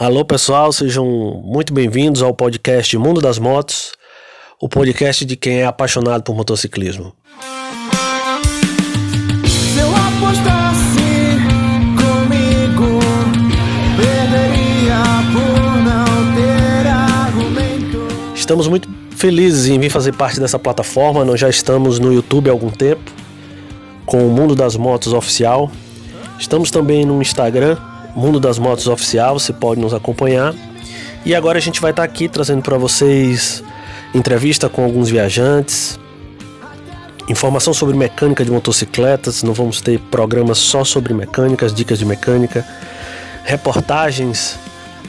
Alô pessoal, sejam muito bem-vindos ao podcast Mundo das Motos, o podcast de quem é apaixonado por motociclismo. Comigo, por. Estamos muito felizes em vir fazer parte dessa plataforma. Nós já estamos no YouTube há algum tempo com o Mundo das Motos Oficial. Estamos também no Instagram, Mundo das Motos Oficial, você pode nos acompanhar. E agora a gente vai estar aqui trazendo para vocês entrevista com alguns viajantes, informação sobre mecânica de motocicletas, não vamos ter programas só sobre mecânicas, dicas de mecânica, reportagens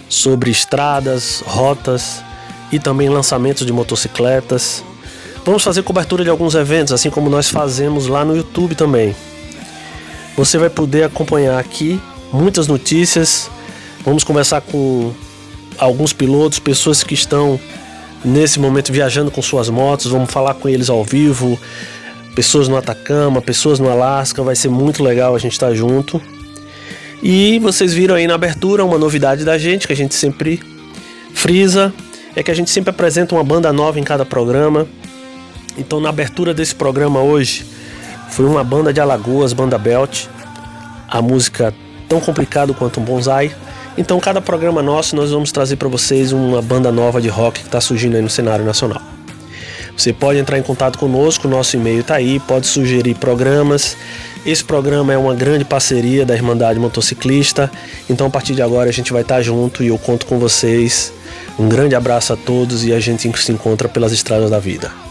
sobre estradas, rotas e também lançamentos de motocicletas. Vamos fazer cobertura de alguns eventos, assim como nós fazemos lá no YouTube também. Você vai poder acompanhar aqui muitas notícias. Vamos conversar com alguns pilotos, pessoas que estão nesse momento viajando com suas motos. Vamos falar com eles ao vivo. Pessoas no Atacama, pessoas no Alasca. Vai ser muito legal a gente estar junto. E vocês viram aí na abertura uma novidade da gente que a gente sempre frisa é que a gente sempre apresenta uma banda nova em cada programa. Então na abertura desse programa hoje foi uma banda de Alagoas, banda Belt. A música tão complicado quanto um bonsai. Então, cada programa nosso nós vamos trazer para vocês uma banda nova de rock que está surgindo aí no cenário nacional. Você pode entrar em contato conosco, nosso e-mail está aí, pode sugerir programas. Esse programa é uma grande parceria da Irmandade Motociclista, então a partir de agora a gente vai estar tá junto e eu conto com vocês. Um grande abraço a todos e a gente se encontra pelas estradas da vida.